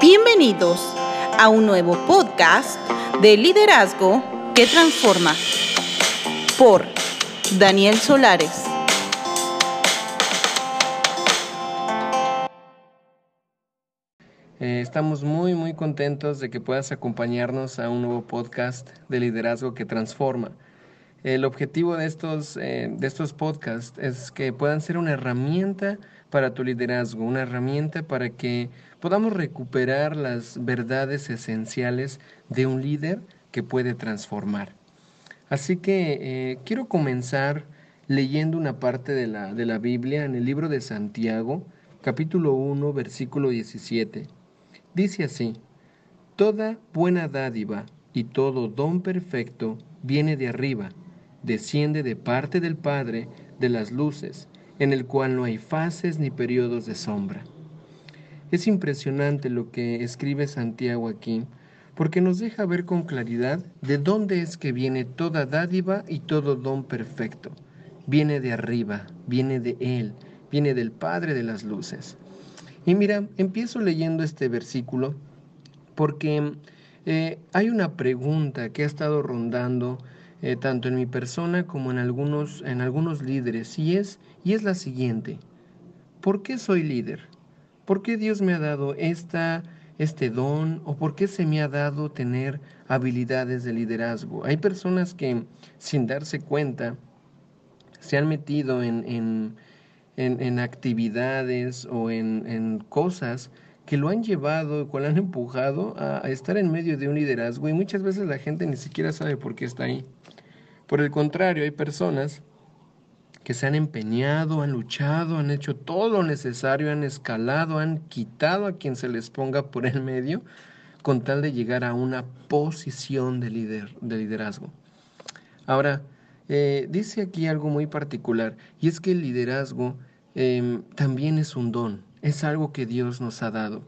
Bienvenidos a un nuevo podcast de liderazgo que transforma por Daniel Solares. Eh, estamos muy muy contentos de que puedas acompañarnos a un nuevo podcast de liderazgo que transforma. El objetivo de estos, eh, de estos podcasts es que puedan ser una herramienta para tu liderazgo, una herramienta para que podamos recuperar las verdades esenciales de un líder que puede transformar. Así que eh, quiero comenzar leyendo una parte de la, de la Biblia en el libro de Santiago, capítulo 1, versículo 17. Dice así, Toda buena dádiva y todo don perfecto viene de arriba, desciende de parte del Padre de las luces, en el cual no hay fases ni periodos de sombra. Es impresionante lo que escribe Santiago aquí, porque nos deja ver con claridad de dónde es que viene toda dádiva y todo don perfecto. Viene de arriba, viene de Él, viene del Padre de las Luces. Y mira, empiezo leyendo este versículo porque eh, hay una pregunta que ha estado rondando eh, tanto en mi persona como en algunos, en algunos líderes, y es, y es la siguiente. ¿Por qué soy líder? ¿Por qué Dios me ha dado esta, este don o por qué se me ha dado tener habilidades de liderazgo? Hay personas que sin darse cuenta se han metido en, en, en, actividades o en, cosas que lo han llevado, que lo han empujado a estar en medio de un liderazgo y muchas veces la gente ni siquiera sabe por qué está ahí. Por el contrario, hay personas que se han empeñado, han luchado, han hecho todo lo necesario, han escalado, han quitado a quien se les ponga por el medio con tal de llegar a una posición de, líder, de liderazgo. Ahora, eh, dice aquí algo muy particular, y es que el liderazgo em, también es un don, es algo que Dios nos ha dado.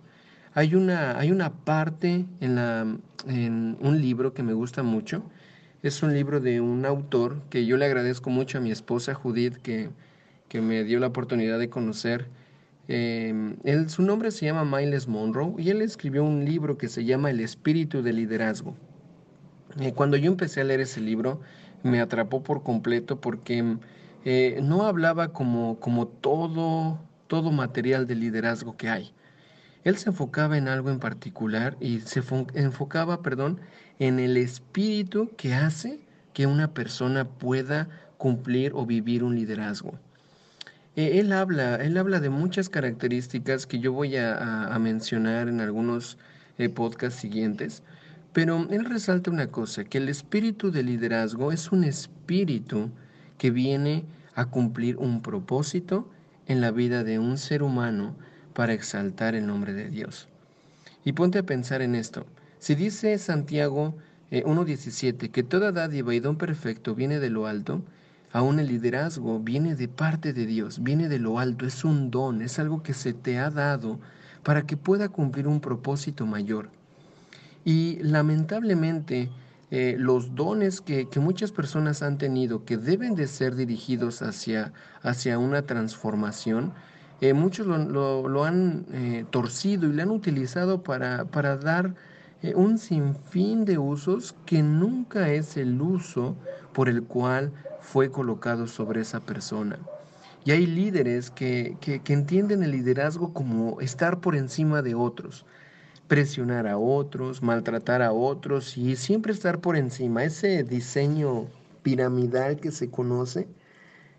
Hay una, hay una parte en, la, en un libro que me gusta mucho, es un libro de un autor que yo le agradezco mucho a mi esposa Judith que, que me dio la oportunidad de conocer. Em, él, su nombre se llama Miles Monroe y él escribió un libro que se llama El espíritu del liderazgo. Eh, cuando yo empecé a leer ese libro me atrapó por completo porque eh, no hablaba como, como todo, todo material de liderazgo que hay. Él se enfocaba en algo en particular y se enfocaba, perdón, en el espíritu que hace que una persona pueda cumplir o vivir un liderazgo. E, él habla, él habla de muchas características que yo voy a, mencionar en algunos eh, podcasts siguientes, pero él resalta una cosa, que el espíritu de liderazgo es un espíritu que viene a cumplir un propósito en la vida de un ser humano para exaltar el nombre de Dios. Y ponte a pensar en esto. Si dice Santiago 1.17 eh, que toda dádiva y don perfecto viene de lo alto, aún el liderazgo viene de parte de Dios, viene de lo alto, es un don, es algo que se te ha dado para que pueda cumplir un propósito mayor. Y lamentablemente eh, los dones que, muchas personas han tenido, que deben de ser dirigidos hacia, hacia una transformación, eh, muchos lo, han eh, torcido y le han utilizado para, para dar eh, un sinfín de usos que nunca es el uso por el cual fue colocado sobre esa persona. Y hay líderes que, que entienden el liderazgo como estar por encima de otros, presionar a otros, maltratar a otros y siempre estar por encima. Ese diseño piramidal que se conoce,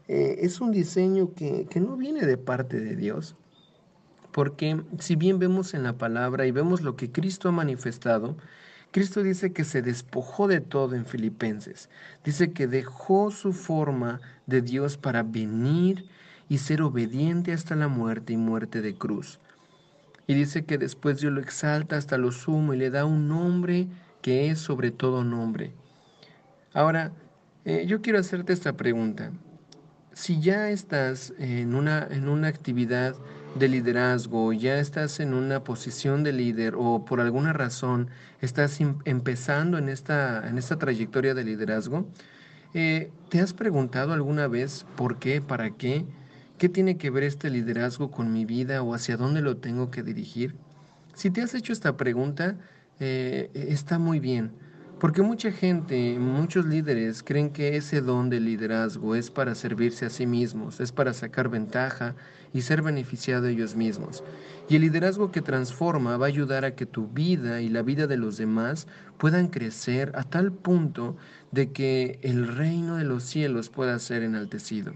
eh, es un diseño que, no viene de parte de Dios, porque si bien vemos en la palabra y vemos lo que Cristo ha manifestado, Cristo dice que se despojó de todo en Filipenses. Dice que dejó su forma de Dios para venir y ser obediente hasta la muerte y muerte de cruz. Y dice que después Dios lo exalta hasta lo sumo y le da un nombre que es sobre todo nombre. Ahora, eh, yo quiero hacerte esta pregunta si ya estás en una, en una actividad de liderazgo, ya estás en una posición de líder o por alguna razón estás em, empezando en esta, en esta trayectoria de liderazgo, eh, ¿te has preguntado alguna vez por qué, para qué? ¿Qué tiene que ver este liderazgo con mi vida o hacia dónde lo tengo que dirigir? Si te has hecho esta pregunta, eh, está muy bien, porque mucha gente, muchos líderes creen que ese don de liderazgo es para servirse a sí mismos, es para sacar ventaja y ser beneficiado ellos mismos. Y el liderazgo que transforma va a ayudar a que tu vida y la vida de los demás puedan crecer a tal punto de que el reino de los cielos pueda ser enaltecido.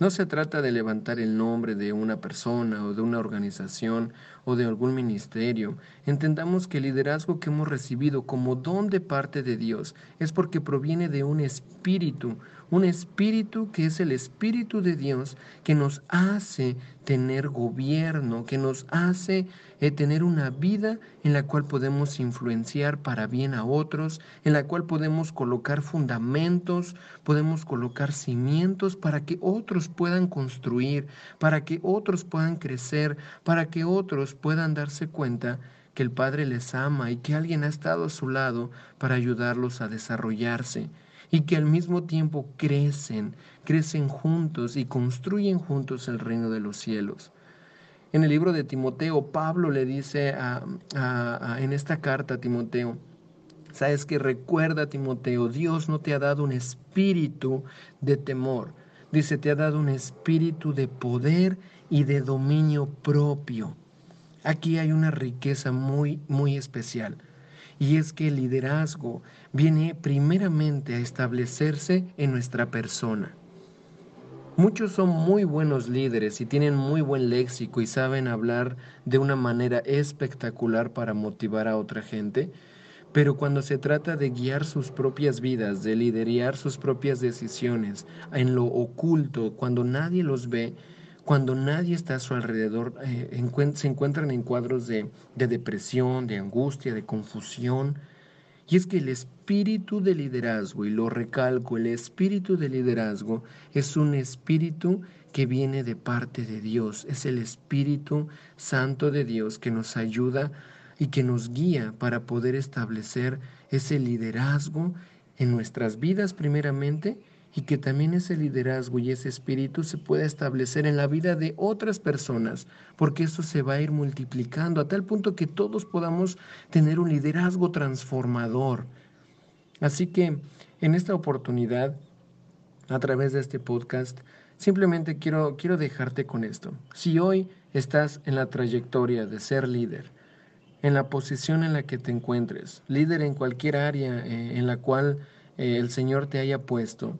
No se trata de levantar el nombre de una persona o de una organización o de algún ministerio. Entendamos que el liderazgo que hemos recibido como don de parte de Dios es porque proviene de un espíritu, un espíritu que es el espíritu de Dios que nos hace tener gobierno, que nos hace eh, tener una vida en la cual podemos influenciar para bien a otros, en la cual podemos colocar fundamentos, podemos colocar cimientos para que otros puedan construir, para que otros puedan crecer, para que otros puedan darse cuenta que el Padre les ama y que alguien ha estado a su lado para ayudarlos a desarrollarse y que al mismo tiempo crecen, crecen juntos y construyen juntos el reino de los cielos. En el libro de Timoteo, Pablo le dice en esta carta a Timoteo, sabes que recuerda Timoteo, Dios no te ha dado un espíritu de temor, dice, te ha dado un espíritu de poder y de dominio propio. Aquí hay una riqueza muy, muy especial. Y es que el liderazgo viene primeramente a establecerse en nuestra persona. Muchos son muy buenos líderes y tienen muy buen léxico y saben hablar de una manera espectacular para motivar a otra gente, pero cuando se trata de guiar sus propias vidas, de liderar sus propias decisiones en lo oculto, cuando nadie los ve, cuando nadie está a su alrededor, eh, se encuentran en cuadros de, de depresión, de angustia, de confusión. Y es que el espíritu de liderazgo, y lo recalco, el espíritu de liderazgo es un espíritu que viene de parte de Dios, es el Espíritu Santo de Dios que nos ayuda y que nos guía para poder establecer ese liderazgo en nuestras vidas primeramente y que también ese liderazgo y ese espíritu se pueda establecer en la vida de otras personas, porque eso se va a ir multiplicando a tal punto que todos podamos tener un liderazgo transformador. Así que en esta oportunidad, a través de este podcast, simplemente quiero, quiero dejarte con esto. Si hoy estás en la trayectoria de ser líder, en la posición en la que te encuentres, líder en cualquier área eh, en la cual eh, el Señor te haya puesto,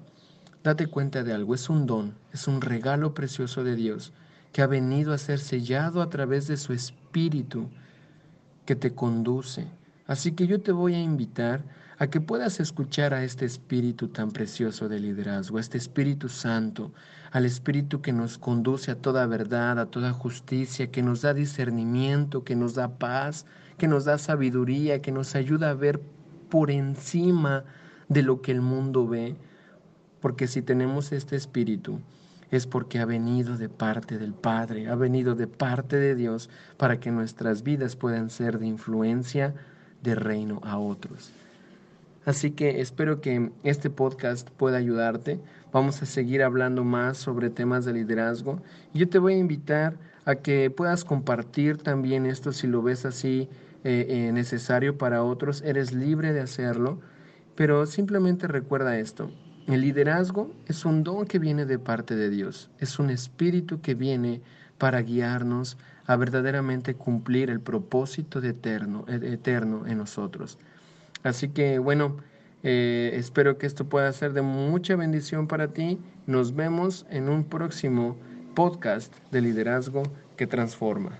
Date cuenta de algo, es un don, es un regalo precioso de Dios que ha venido a ser sellado a través de su Espíritu que te conduce. Así que yo te voy a invitar a que puedas escuchar a este Espíritu tan precioso de liderazgo, a este Espíritu Santo, al Espíritu que nos conduce a toda verdad, a toda justicia, que nos da discernimiento, que nos da paz, que nos da sabiduría, que nos ayuda a ver por encima de lo que el mundo ve porque si tenemos este espíritu, es porque ha venido de parte del Padre, ha venido de parte de Dios para que nuestras vidas puedan ser de influencia de reino a otros. Así que espero que este podcast pueda ayudarte. Vamos a seguir hablando más sobre temas de liderazgo. Yo te voy a invitar a que puedas compartir también esto si lo ves así eh, eh, necesario para otros. Eres libre de hacerlo, pero simplemente recuerda esto. El liderazgo es un don que viene de parte de Dios, es un espíritu que viene para guiarnos a verdaderamente cumplir el propósito de eterno, e, en nosotros. Así que bueno, eh, espero que esto pueda ser de mucha bendición para ti. Nos vemos en un próximo podcast de liderazgo que transforma.